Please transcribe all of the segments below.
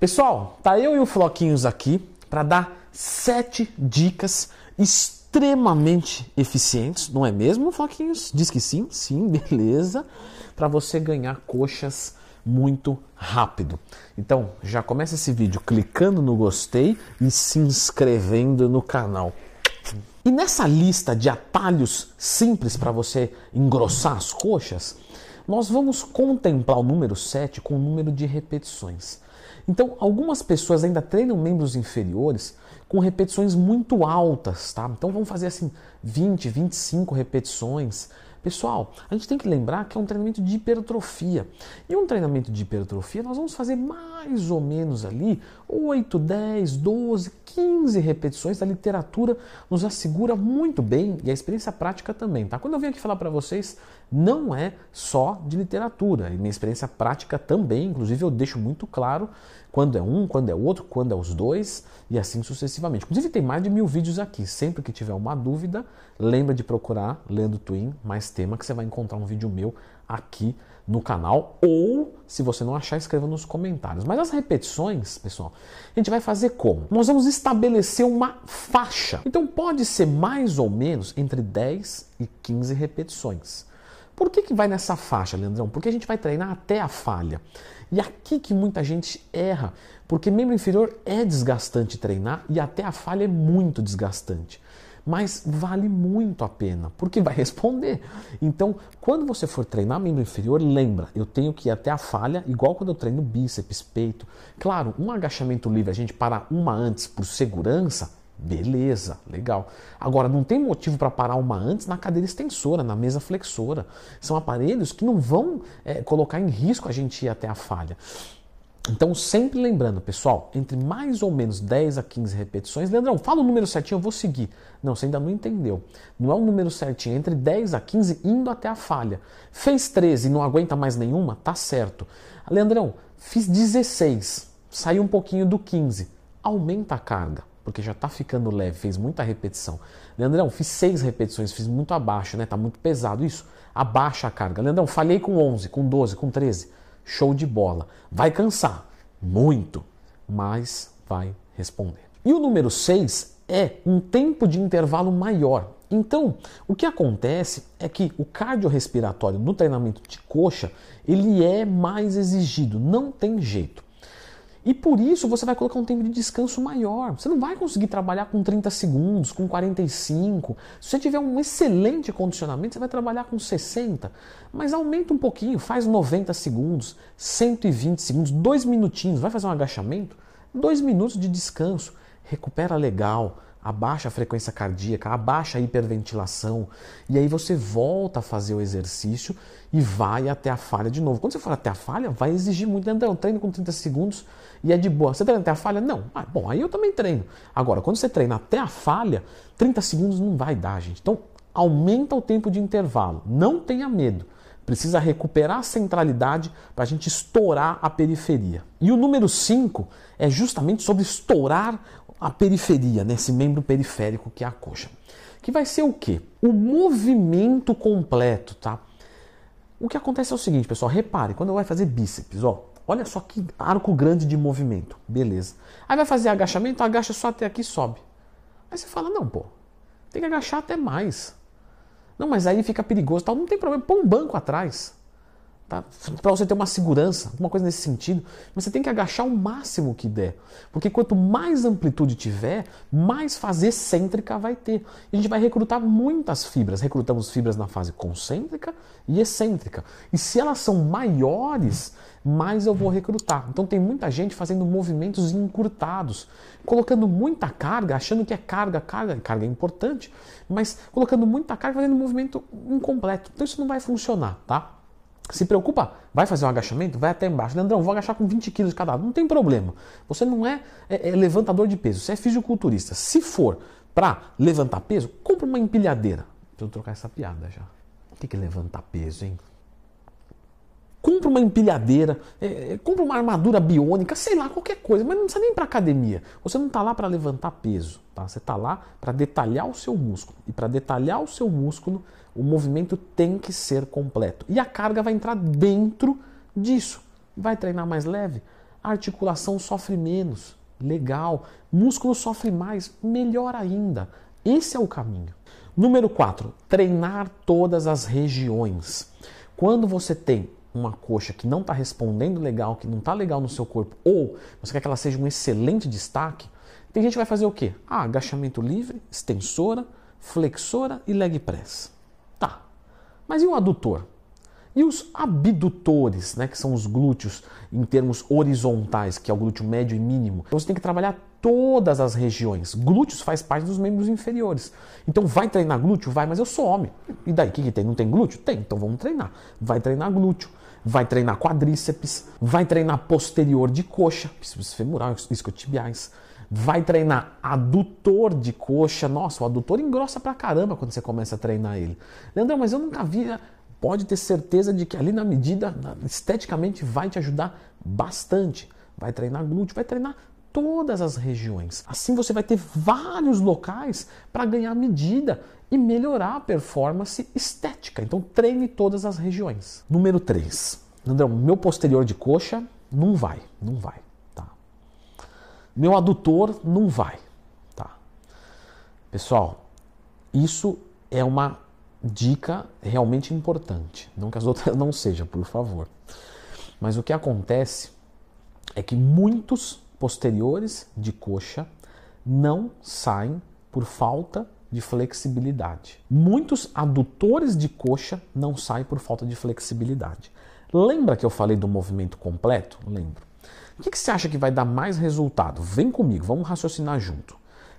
Pessoal, tá eu e o Floquinhos aqui para dar sete dicas extremamente eficientes, não é mesmo, Floquinhos? Diz que sim, sim, beleza, para você ganhar coxas muito rápido. Então, já começa esse vídeo clicando no gostei e se inscrevendo no canal. E nessa lista de atalhos simples para você engrossar as coxas, nós vamos contemplar o número 7 com o número de repetições. Então, algumas pessoas ainda treinam membros inferiores com repetições muito altas, tá? Então vamos fazer assim 20, 25 repetições. Pessoal, a gente tem que lembrar que é um treinamento de hipertrofia. E um treinamento de hipertrofia nós vamos fazer mais ou menos ali 8, 10, 12, 15 repetições. A literatura nos assegura muito bem e a experiência prática também, tá? Quando eu venho aqui falar para vocês, não é só de literatura. E minha experiência prática também, inclusive eu deixo muito claro quando é um, quando é outro, quando é os dois e assim sucessivamente. Inclusive tem mais de mil vídeos aqui. Sempre que tiver uma dúvida, lembra de procurar Lendo Twin, mais tema, que você vai encontrar um vídeo meu aqui no canal. Ou, se você não achar, escreva nos comentários. Mas as repetições, pessoal, a gente vai fazer como? Nós vamos estabelecer uma faixa. Então pode ser mais ou menos entre 10 e 15 repetições. Por que, que vai nessa faixa, Leandrão? Porque a gente vai treinar até a falha. E aqui que muita gente erra, porque membro inferior é desgastante treinar e até a falha é muito desgastante. Mas vale muito a pena, porque vai responder. Então, quando você for treinar membro inferior, lembra, eu tenho que ir até a falha, igual quando eu treino bíceps, peito. Claro, um agachamento livre, a gente para uma antes por segurança, Beleza, legal. Agora, não tem motivo para parar uma antes na cadeira extensora, na mesa flexora. São aparelhos que não vão é, colocar em risco a gente ir até a falha. Então, sempre lembrando, pessoal, entre mais ou menos 10 a 15 repetições. Leandrão, fala o número certinho, eu vou seguir. Não, você ainda não entendeu. Não é um número certinho, entre 10 a 15 indo até a falha. Fez 13 e não aguenta mais nenhuma? Tá certo. Leandrão, fiz 16, saiu um pouquinho do 15. Aumenta a carga porque já está ficando leve, fez muita repetição. Leandrão, fiz seis repetições, fiz muito abaixo, né? Tá muito pesado isso. Abaixa a carga. Leandrão, falhei com 11, com 12, com 13. Show de bola. Vai cansar muito, mas vai responder. E o número 6 é um tempo de intervalo maior. Então, o que acontece é que o cardiorrespiratório no treinamento de coxa, ele é mais exigido, não tem jeito. E por isso você vai colocar um tempo de descanso maior. Você não vai conseguir trabalhar com 30 segundos, com 45. Se você tiver um excelente condicionamento, você vai trabalhar com 60. Mas aumenta um pouquinho, faz 90 segundos, 120 segundos, dois minutinhos. Vai fazer um agachamento? Dois minutos de descanso. Recupera legal abaixa a frequência cardíaca, abaixa a hiperventilação, e aí você volta a fazer o exercício e vai até a falha de novo. Quando você for até a falha, vai exigir muito. André, eu treino com 30 segundos e é de boa. Você treina até a falha? Não. Ah, bom, aí eu também treino. Agora, quando você treina até a falha, 30 segundos não vai dar, gente. Então, aumenta o tempo de intervalo. Não tenha medo. Precisa recuperar a centralidade para a gente estourar a periferia. E o número 5 é justamente sobre estourar a periferia, nesse né, membro periférico que é a coxa. Que vai ser o quê? O movimento completo, tá? O que acontece é o seguinte, pessoal, repare, quando vai fazer bíceps, ó, olha só que arco grande de movimento, beleza. Aí vai fazer agachamento, agacha só até aqui sobe. Aí você fala, não, pô, tem que agachar até mais. Não, mas aí fica perigoso, tal, não tem problema, põe um banco atrás. Tá? Para você ter uma segurança, alguma coisa nesse sentido, mas você tem que agachar o máximo que der. Porque quanto mais amplitude tiver, mais fase excêntrica vai ter. E a gente vai recrutar muitas fibras. Recrutamos fibras na fase concêntrica e excêntrica. E se elas são maiores, mais eu vou recrutar. Então tem muita gente fazendo movimentos encurtados, colocando muita carga, achando que é carga, carga, carga é importante, mas colocando muita carga, fazendo movimento incompleto. Então isso não vai funcionar, tá? Se preocupa, vai fazer um agachamento? Vai até embaixo. Leandrão, vou agachar com 20 quilos cada lado. Não tem problema. Você não é, é, é levantador de peso, você é fisiculturista. Se for para levantar peso, compra uma empilhadeira. Eu trocar essa piada já. O que é levantar peso, hein? Compra uma empilhadeira, é, é, compra uma armadura biônica, sei lá, qualquer coisa, mas não precisa nem para academia. Você não está lá para levantar peso, tá? Você está lá para detalhar o seu músculo. E para detalhar o seu músculo, o movimento tem que ser completo. E a carga vai entrar dentro disso. Vai treinar mais leve? a articulação sofre menos. Legal. Músculo sofre mais. Melhor ainda. Esse é o caminho. Número 4, treinar todas as regiões. Quando você tem uma coxa que não está respondendo legal, que não está legal no seu corpo, ou você quer que ela seja um excelente destaque, tem gente que vai fazer o quê? Ah, agachamento livre, extensora, flexora e leg press. Tá. Mas e o adutor? E os abdutores, né, que são os glúteos em termos horizontais, que é o glúteo médio e mínimo. Então você tem que trabalhar todas as regiões. Glúteos faz parte dos membros inferiores. Então vai treinar glúteo? Vai, mas eu sou homem. E daí, o que, que tem? Não tem glúteo? Tem, então vamos treinar. Vai treinar glúteo, vai treinar quadríceps, vai treinar posterior de coxa, bíceps femoral, isquiotibiais. Vai treinar adutor de coxa. Nossa, o adutor engrossa pra caramba quando você começa a treinar ele. Leandrão, mas eu nunca vi pode ter certeza de que ali na medida, esteticamente, vai te ajudar bastante. Vai treinar glúteo, vai treinar todas as regiões. Assim você vai ter vários locais para ganhar medida e melhorar a performance estética. Então treine todas as regiões. Número 3. André, meu posterior de coxa não vai, não vai, tá? Meu adutor não vai, tá? Pessoal, isso é uma dica realmente importante. Não que as outras não sejam, por favor. Mas o que acontece é que muitos posteriores de coxa não saem por falta de flexibilidade. Muitos adutores de coxa não saem por falta de flexibilidade. Lembra que eu falei do movimento completo? Lembro. O que, que você acha que vai dar mais resultado? Vem comigo, vamos raciocinar junto.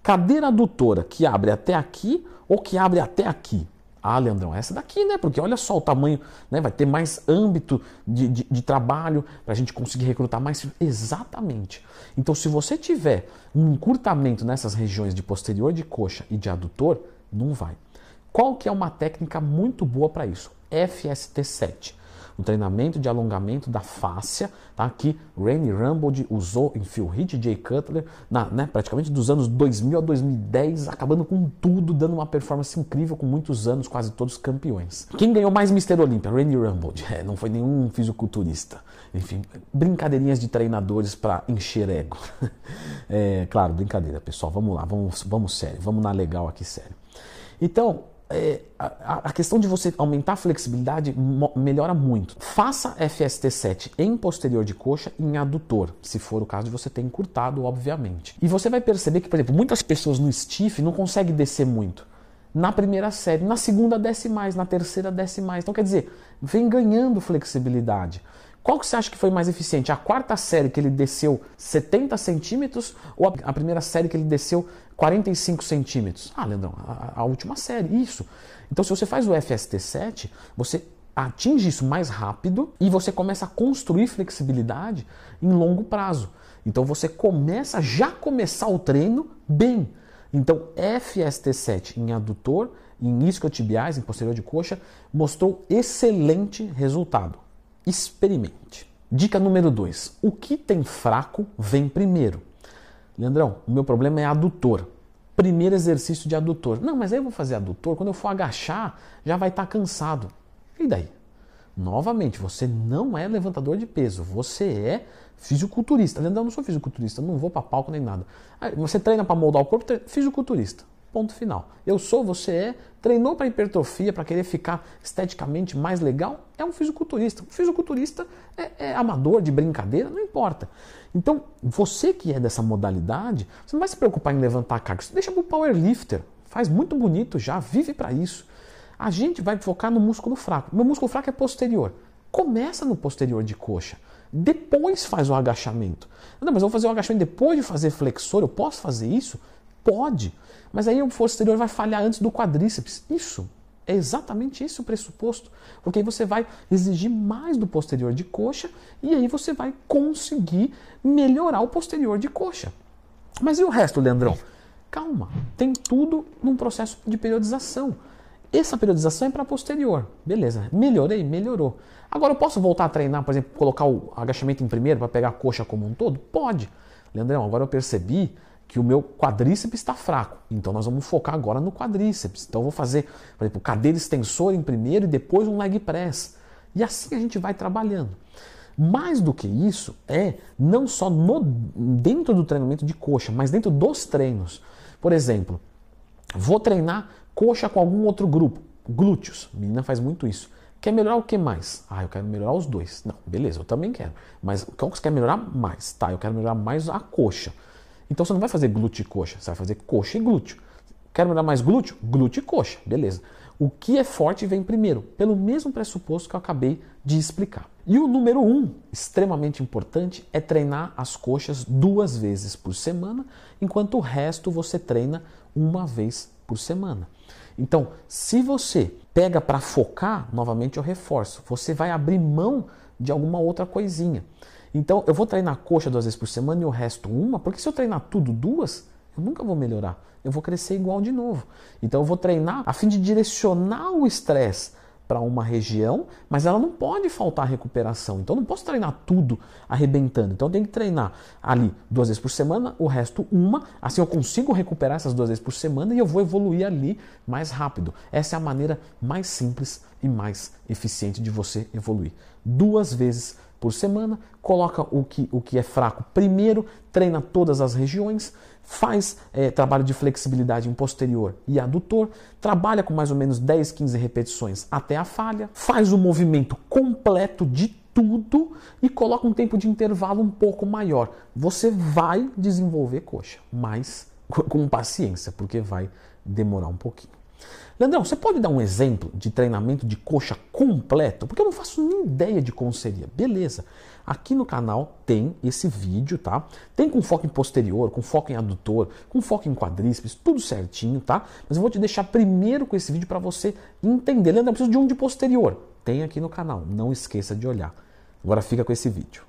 Cadeira adutora que abre até aqui ou que abre até aqui? Ah, Leandrão, essa daqui, né? Porque olha só o tamanho, né? Vai ter mais âmbito de, de, de trabalho para a gente conseguir recrutar mais. Exatamente. Então, se você tiver um encurtamento nessas regiões de posterior de coxa e de adutor, não vai. Qual que é uma técnica muito boa para isso? FST7 um treinamento de alongamento da fáscia, tá? que Randy Rumbold usou em Phil Heath e Jay Cutler, na, né, praticamente dos anos 2000 a 2010, acabando com tudo, dando uma performance incrível com muitos anos, quase todos campeões. Quem ganhou mais Mr. Olympia? Randy Rumbold, é, não foi nenhum fisiculturista. Enfim, brincadeirinhas de treinadores para encher ego. é, claro, brincadeira, pessoal, vamos lá, vamos, vamos sério, vamos na legal aqui sério. Então, é, a, a, questão de você aumentar a flexibilidade melhora muito. Faça FST7 em posterior de coxa e em adutor, se for o caso de você ter encurtado, obviamente. E você vai perceber que, por exemplo, muitas pessoas no stiff não conseguem descer muito. Na primeira série, na segunda desce mais, na terceira desce mais. Então quer dizer, vem ganhando flexibilidade. Qual que você acha que foi mais eficiente? A quarta série que ele desceu 70 centímetros ou a primeira série que ele desceu 45 centímetros? Ah, Leandrão, a, a última série, isso. Então, se você faz o FST7, você atinge isso mais rápido e você começa a construir flexibilidade em longo prazo. Então, você começa já começar o treino bem. Então, FST7 em adutor, em isquiotibiais, em posterior de coxa, mostrou excelente resultado. Experimente. Dica número 2. O que tem fraco vem primeiro. Leandrão, o meu problema é adutor. Primeiro exercício de adutor. Não, mas aí eu vou fazer adutor, quando eu for agachar, já vai estar tá cansado. E daí? Novamente, você não é levantador de peso, você é fisiculturista. Leandrão, eu não sou fisiculturista, não vou para palco nem nada. Você treina para moldar o corpo, fisiculturista. Ponto final. Eu sou, você é, treinou para hipertrofia, para querer ficar esteticamente mais legal, é um fisiculturista. O fisiculturista é, é, amador, de brincadeira, não importa. Então, você que é dessa modalidade, você não vai se preocupar em levantar carga, você deixa para o powerlifter. Faz muito bonito já, vive para isso. A gente vai focar no músculo fraco. Meu músculo fraco é posterior. Começa no posterior de coxa. Depois faz o agachamento. Não, mas eu vou fazer o agachamento depois de fazer flexor, eu posso fazer isso? Pode. Mas aí o posterior vai falhar antes do quadríceps. Isso. É exatamente esse o pressuposto. Porque aí você vai exigir mais do posterior de coxa e aí você vai conseguir melhorar o posterior de coxa. Mas e o resto, Leandrão? Calma, tem tudo num processo de periodização. Essa periodização é para posterior. Beleza, melhorei? Melhorou. Agora eu posso voltar a treinar, por exemplo, colocar o agachamento em primeiro para pegar a coxa como um todo? Pode. Leandrão, agora eu percebi que o meu quadríceps está fraco. Então nós vamos focar agora no quadríceps. Então eu vou fazer, por exemplo, cadeira extensor em primeiro e depois um leg press. E assim a gente vai trabalhando. Mais do que isso, é não só no, dentro do treinamento de coxa, mas dentro dos treinos. Por exemplo, vou treinar coxa com algum outro grupo, glúteos. A menina faz muito isso. Quer melhorar o que mais? Ah, eu quero melhorar os dois. Não, beleza, eu também quero. Mas qual que você quer melhorar mais? Tá, eu quero melhorar mais a coxa. Então você não vai fazer glúteo e coxa, você vai fazer coxa e glúteo. Quero melhorar mais glúteo? Glúteo e coxa, beleza. O que é forte vem primeiro, pelo mesmo pressuposto que eu acabei de explicar. E o número um, extremamente importante, é treinar as coxas duas vezes por semana, enquanto o resto você treina uma vez por semana. Então, se você pega para focar, novamente eu reforço, você vai abrir mão de alguma outra coisinha. Então, eu vou treinar coxa duas vezes por semana e o resto uma, porque se eu treinar tudo duas, eu nunca vou melhorar. Eu vou crescer igual de novo. Então, eu vou treinar a fim de direcionar o estresse para uma região, mas ela não pode faltar recuperação. Então, eu não posso treinar tudo arrebentando. Então, eu tenho que treinar ali duas vezes por semana, o resto uma. Assim, eu consigo recuperar essas duas vezes por semana e eu vou evoluir ali mais rápido. Essa é a maneira mais simples e mais eficiente de você evoluir. Duas vezes por semana, coloca o que, o que é fraco primeiro, treina todas as regiões, faz é, trabalho de flexibilidade em posterior e adutor, trabalha com mais ou menos 10, 15 repetições até a falha, faz o movimento completo de tudo e coloca um tempo de intervalo um pouco maior. Você vai desenvolver coxa, mas com paciência, porque vai demorar um pouquinho. Leandrão, você pode dar um exemplo de treinamento de coxa completo? Porque eu não faço nem ideia de como seria. Beleza. Aqui no canal tem esse vídeo, tá? Tem com foco em posterior, com foco em adutor, com foco em quadríceps, tudo certinho, tá? Mas eu vou te deixar primeiro com esse vídeo para você entender. Leandrão, eu preciso de um de posterior. Tem aqui no canal. Não esqueça de olhar. Agora fica com esse vídeo.